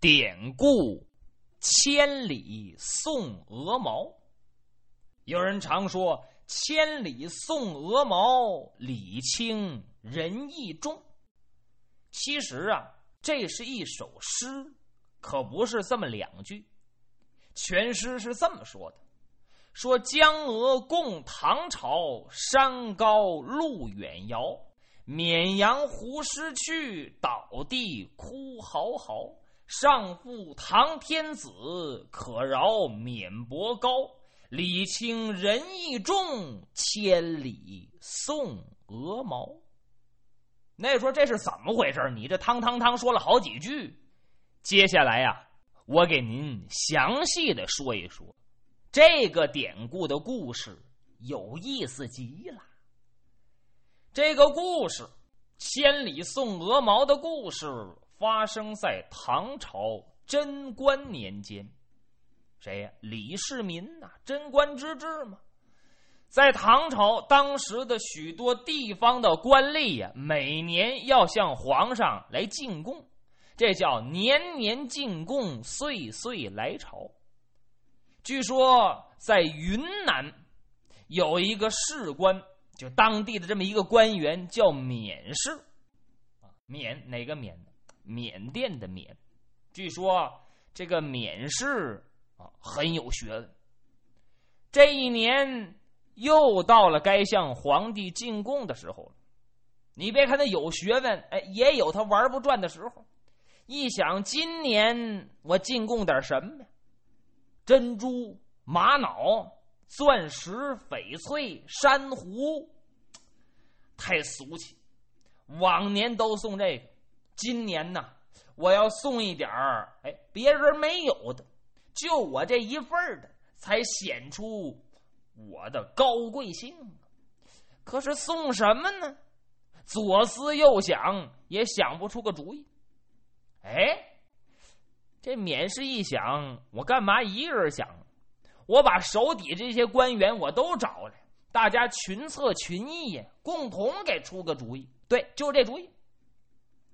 典故千里送鹅毛。有人常说“千里送鹅毛，礼轻人意重”。其实啊，这是一首诗，可不是这么两句。全诗是这么说的：“说江鹅共唐朝，山高路远遥。绵阳胡失去，倒地哭嚎嚎。上负唐天子，可饶免伯高。礼轻仁义重，千里送鹅毛。”那说这是怎么回事？你这汤汤汤说了好几句，接下来呀，我给您详细的说一说这个典故的故事，有意思极了。这个故事“千里送鹅毛”的故事发生在唐朝贞观年间，谁呀？李世民呐，贞观之治嘛。在唐朝，当时的许多地方的官吏呀，每年要向皇上来进贡，这叫年年进贡，岁岁来朝。据说在云南有一个士官，就当地的这么一个官员叫免氏，啊，缅哪个缅？缅甸的缅。据说这个缅氏啊很有学问。这一年。又到了该向皇帝进贡的时候了。你别看他有学问，哎，也有他玩不转的时候。一想，今年我进贡点什么呀？珍珠、玛瑙、钻石、翡翠、珊瑚，太俗气。往年都送这个，今年呢，我要送一点儿，哎，别人没有的，就我这一份的，才显出。我的高贵性，可是送什么呢？左思右想，也想不出个主意。哎，这免氏一想，我干嘛一个人想？我把手底这些官员我都找来，大家群策群议呀，共同给出个主意。对，就这主意。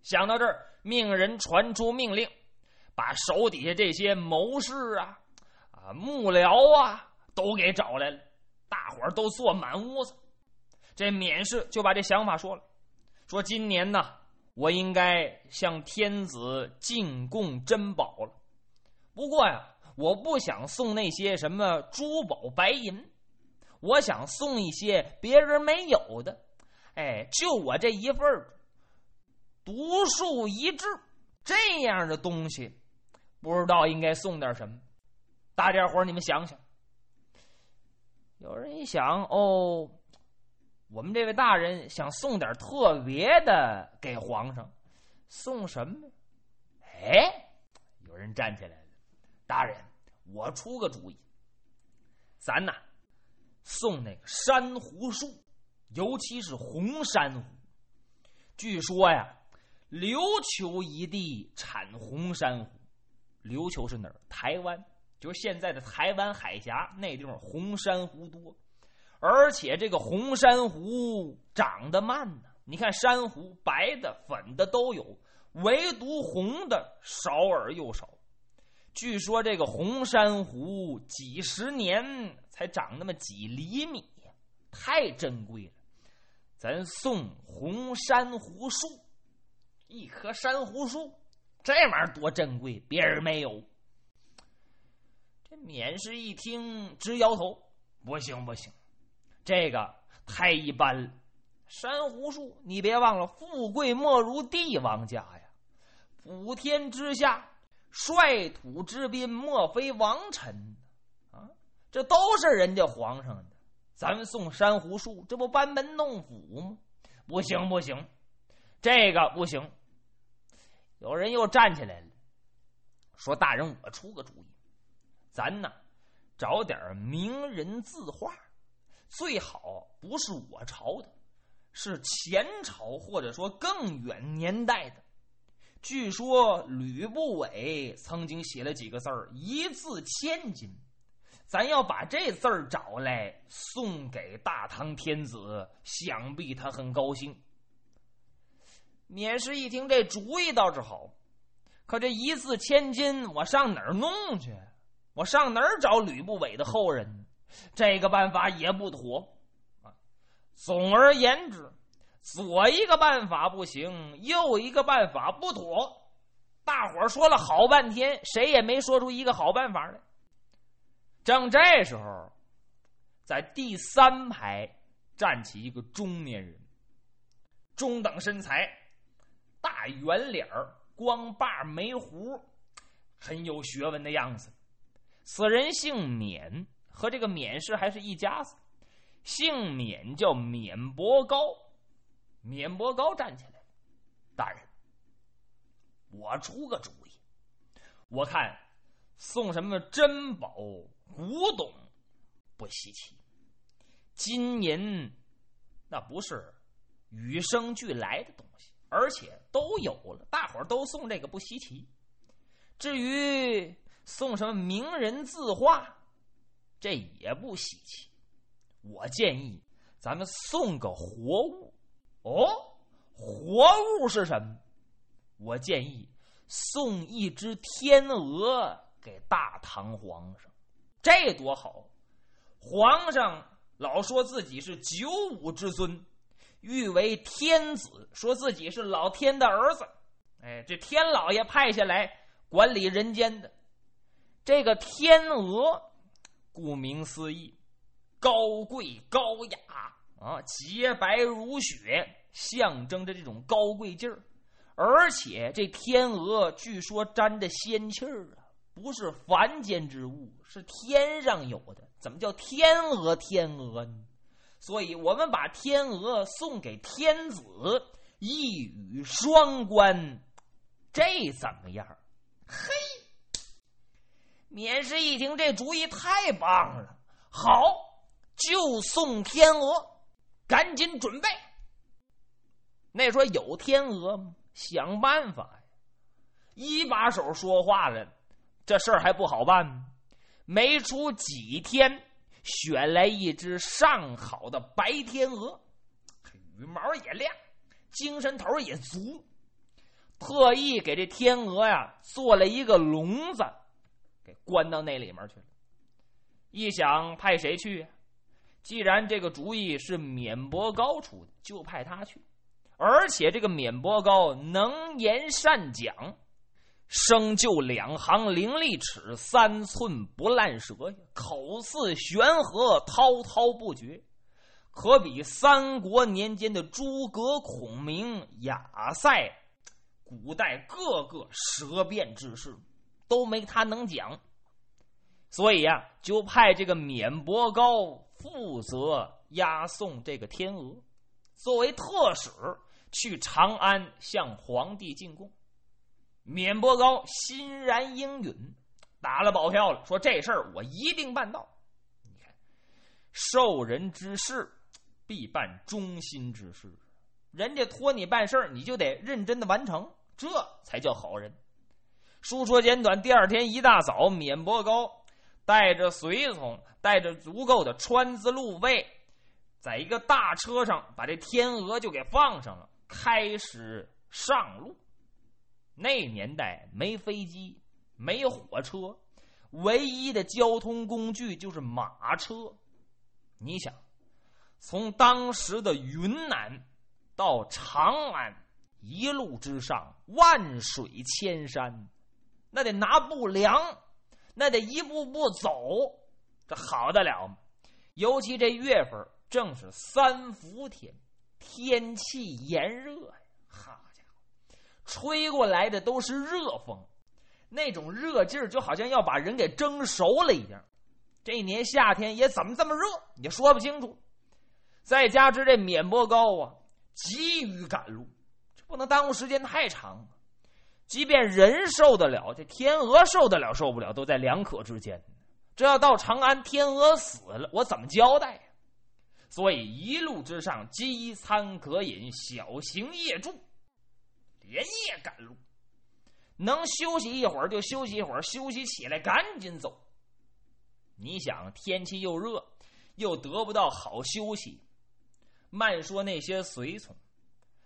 想到这儿，命人传出命令，把手底下这些谋士啊、啊幕僚啊都给找来了。大伙儿都坐满屋子，这免氏就把这想法说了，说今年呢，我应该向天子进贡珍宝了。不过呀，我不想送那些什么珠宝白银，我想送一些别人没有的。哎，就我这一份独树一帜这样的东西，不知道应该送点什么。大家伙你们想想。有人一想，哦，我们这位大人想送点特别的给皇上，送什么？哎，有人站起来了，大人，我出个主意，咱呐，送那个珊瑚树，尤其是红珊瑚。据说呀，琉球一地产红珊瑚，琉球是哪儿？台湾。就是现在的台湾海峡那地方红珊瑚多，而且这个红珊瑚长得慢呢。你看珊瑚白的、粉的都有，唯独红的少而又少。据说这个红珊瑚几十年才长那么几厘米，太珍贵了。咱送红珊瑚树，一棵珊瑚树，这玩意儿多珍贵，别人没有。这免氏一听，直摇头：“不行，不行，这个太一般了。珊瑚树，你别忘了，富贵莫如帝王家呀！普天之下，率土之滨，莫非王臣啊？这都是人家皇上的。咱送珊瑚树，这不班门弄斧吗？不行，不行，这个不行。有人又站起来了，说：‘大人，我出个主意。’咱呢，找点名人字画，最好不是我朝的，是前朝或者说更远年代的。据说吕不韦曾经写了几个字儿，一字千金。咱要把这字儿找来送给大唐天子，想必他很高兴。免氏一听这主意倒是好，可这一字千金，我上哪儿弄去？我上哪儿找吕不韦的后人？这个办法也不妥啊。总而言之，左一个办法不行，右一个办法不妥。大伙儿说了好半天，谁也没说出一个好办法来。正这时候，在第三排站起一个中年人，中等身材，大圆脸儿，光把没胡，很有学问的样子。此人姓免，和这个免氏还是一家子。姓免叫免伯高，免伯高站起来，大人。我出个主意，我看送什么珍宝古董不稀奇，金银那不是与生俱来的东西，而且都有了，大伙儿都送这个不稀奇。至于送什么名人字画，这也不稀奇。我建议咱们送个活物哦，活物是什么？我建议送一只天鹅给大唐皇上，这多好！皇上老说自己是九五之尊，誉为天子，说自己是老天的儿子。哎，这天老爷派下来管理人间的这个天鹅，顾名思义，高贵高雅啊，洁白如雪，象征着这种高贵劲儿。而且这天鹅据说沾着仙气儿啊，不是凡间之物，是天上有的。怎么叫天鹅？天鹅呢？所以我们把天鹅送给天子，一语双关，这怎么样？嘿，免氏一听这主意太棒了，好，就送天鹅，赶紧准备。那说有天鹅吗？想办法呀！一把手说话了，这事儿还不好办。没出几天，选来一只上好的白天鹅，羽毛也亮，精神头也足。特意给这天鹅呀做了一个笼子，给关到那里面去了。一想派谁去？既然这个主意是免伯高出的，就派他去。而且这个免伯高能言善讲，生就两行伶俐齿，三寸不烂舌呀，口似悬河，滔滔不绝，可比三国年间的诸葛孔明、亚塞，古代各个舌辩之士都没他能讲。所以呀，就派这个免伯高负责押送这个天鹅，作为特使。去长安向皇帝进贡，免伯高欣然应允，打了保票了，说这事儿我一定办到。你看，受人之事必办忠心之事，人家托你办事儿，你就得认真的完成，这才叫好人。书说简短，第二天一大早，免伯高带着随从，带着足够的川资路费，在一个大车上把这天鹅就给放上了。开始上路。那年代没飞机，没火车，唯一的交通工具就是马车。你想，从当时的云南到长安，一路之上，万水千山，那得拿步量，那得一步步走，这好得了吗？尤其这月份正是三伏天。天气炎热呀，好，吹过来的都是热风，那种热劲儿就好像要把人给蒸熟了一样。这一年夏天也怎么这么热，也说不清楚。再加之这免伯高啊，急于赶路，这不能耽误时间太长。即便人受得了，这天鹅受得了受不了，都在两可之间。这要到长安，天鹅死了，我怎么交代？所以一路之上，饥餐渴饮，小行夜住，连夜赶路。能休息一会儿就休息一会儿，休息起来赶紧走。你想，天气又热，又得不到好休息。慢说那些随从，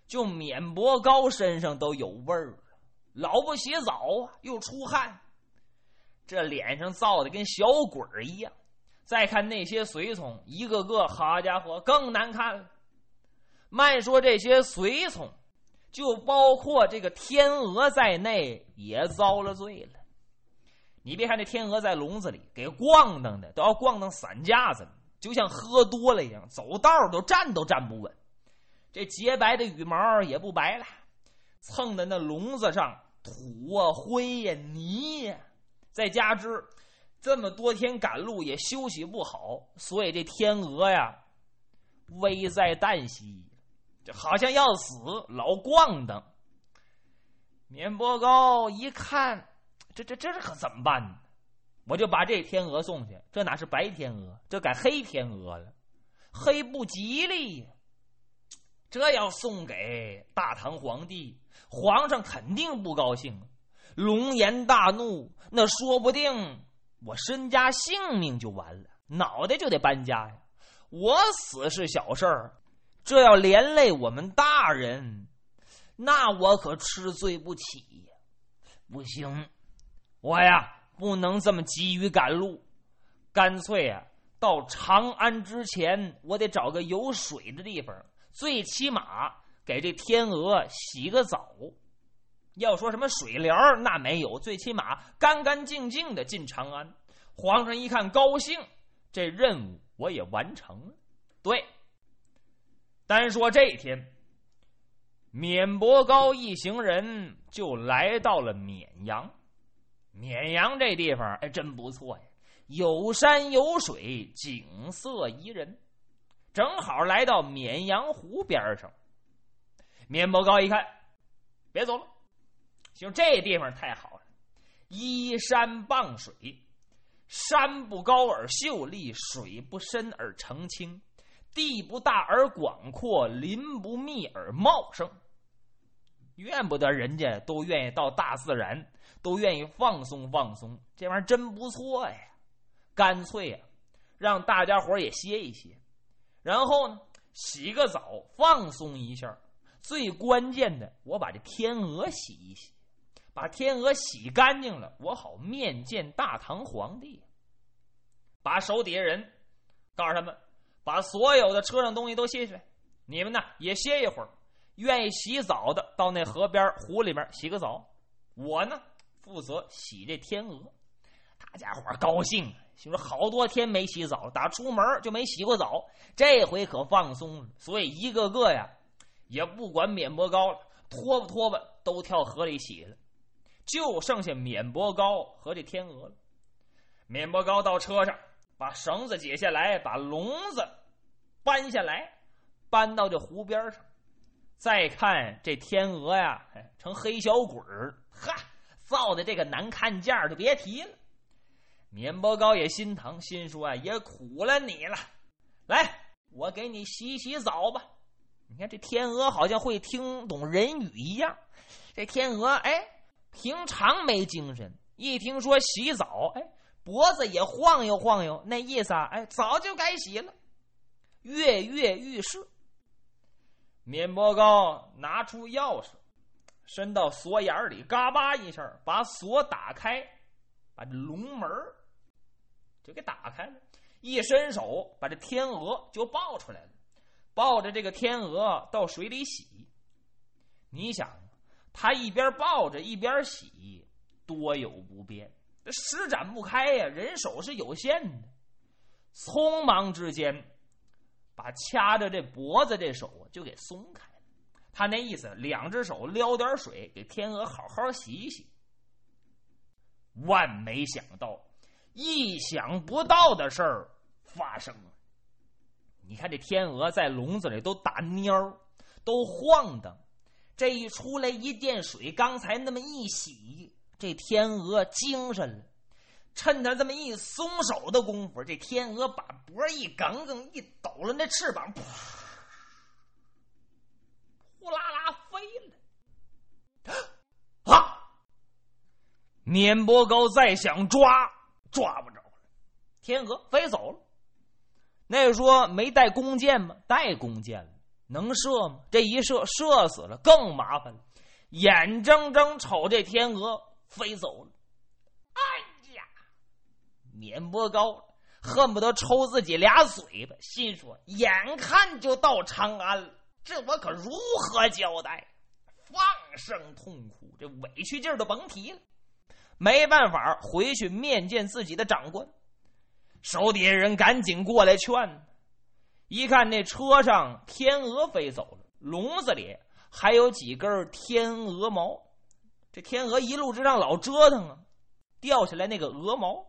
就免伯高身上都有味儿了。老不洗澡啊，又出汗，这脸上燥的跟小鬼儿一样。再看那些随从，一个个，好家伙，更难看了。慢说这些随从，就包括这个天鹅在内，也遭了罪了。你别看这天鹅在笼子里给咣当的，都要咣当散架子了，就像喝多了一样，走道都站都站不稳。这洁白的羽毛也不白了，蹭的那笼子上，土啊、灰呀、泥呀，再加之这么多天赶路也休息不好，所以这天鹅呀，危在旦夕。这好像要死，老咣当。绵波高一看，这这这可怎么办呢？我就把这天鹅送去。这哪是白天鹅，这改黑天鹅了，黑不吉利。这要送给大唐皇帝，皇上肯定不高兴，龙颜大怒。那说不定我身家性命就完了，脑袋就得搬家呀。我死是小事儿。这要连累我们大人，那我可吃罪不起！不行，我呀不能这么急于赶路，干脆啊到长安之前，我得找个有水的地方，最起码给这天鹅洗个澡。要说什么水疗那没有，最起码干干净净的进长安。皇上一看高兴，这任务我也完成了。对。单说这天，免伯高一行人就来到了绵阳。绵阳这地方哎，真不错呀，有山有水，景色宜人。正好来到绵阳湖边上。免伯高一看，别走了，就这地方太好了，依山傍水，山不高而秀丽，水不深而澄清。地不大而广阔，林不密而茂盛，怨不得人家都愿意到大自然，都愿意放松放松。这玩意儿真不错呀！干脆呀，让大家伙也歇一歇，然后呢，洗个澡，放松一下。最关键的，我把这天鹅洗一洗，把天鹅洗干净了，我好面见大唐皇帝。把手底下人告诉他们。把所有的车上东西都卸下来，你们呢也歇一会儿。愿意洗澡的到那河边湖里面洗个澡，我呢负责洗这天鹅。大家伙高兴，就说好多天没洗澡了，打出门就没洗过澡，这回可放松了。所以一个个呀也不管免伯高了，拖吧拖吧都跳河里洗了，就剩下免伯高和这天鹅了。免伯高到车上。把绳子解下来，把笼子搬下来，搬到这湖边上。再看这天鹅呀，成黑小鬼儿，哈，造的这个难看劲儿就别提了。免伯高也心疼，心说啊，也苦了你了。来，我给你洗洗澡吧。你看这天鹅好像会听懂人语一样。这天鹅哎，平常没精神，一听说洗澡，哎。脖子也晃悠晃悠，那意思啊，哎，早就该洗了，跃跃欲试。免伯高拿出钥匙，伸到锁眼里，嘎巴一下把锁打开，把这龙门就给打开了。一伸手，把这天鹅就抱出来了，抱着这个天鹅到水里洗。你想，他一边抱着一边洗，多有不便。这施展不开呀，人手是有限的。匆忙之间，把掐着这脖子这手就给松开了。他那意思，两只手撩点水，给天鹅好好洗洗。万没想到，意想不到的事儿发生了。你看这天鹅在笼子里都打蔫都晃荡。这一出来一见水，刚才那么一洗。这天鹅精神了，趁他这么一松手的功夫，这天鹅把脖一梗梗一抖了，那翅膀，呼啦啦飞了。啊！免伯高再想抓，抓不着了，天鹅飞走了。那说没带弓箭吗？带弓箭了，能射吗？这一射，射死了，更麻烦了。眼睁睁瞅这天鹅飞走了。哎呀，免波高恨不得抽自己俩嘴巴，心说：眼看就到长安了，这我可如何交代？放声痛哭，这委屈劲儿都甭提了。没办法，回去面见自己的长官。手底下人赶紧过来劝，一看那车上天鹅飞走了，笼子里还有几根天鹅毛。这天鹅一路之上老折腾啊，掉下来那个鹅毛。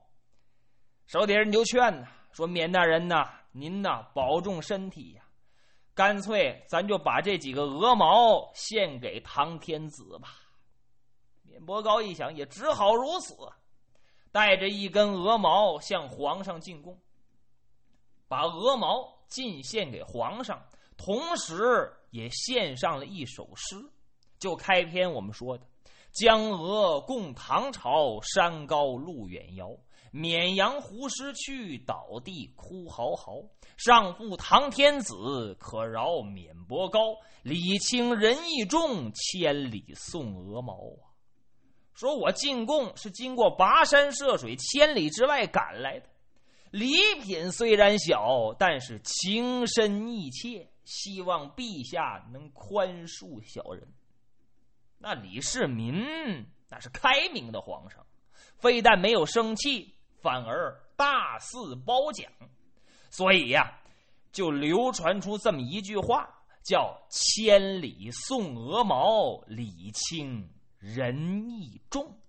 手底下人就劝呐，说：“免大人呐，您呐保重身体呀，干脆咱就把这几个鹅毛献给唐天子吧。”免伯高一想，也只好如此。带着一根鹅毛向皇上进贡，把鹅毛进献给皇上，同时也献上了一首诗。就开篇我们说的：“江娥共唐朝，山高路远遥。绵阳胡失去，倒地哭嚎嚎。上父唐天子，可饶免伯高。礼轻人意重，千里送鹅毛啊。”说我进贡是经过跋山涉水、千里之外赶来的，礼品虽然小，但是情深意切，希望陛下能宽恕小人。那李世民那是开明的皇上，非但没有生气，反而大肆褒奖，所以呀，就流传出这么一句话，叫“千里送鹅毛，礼轻”。人意重。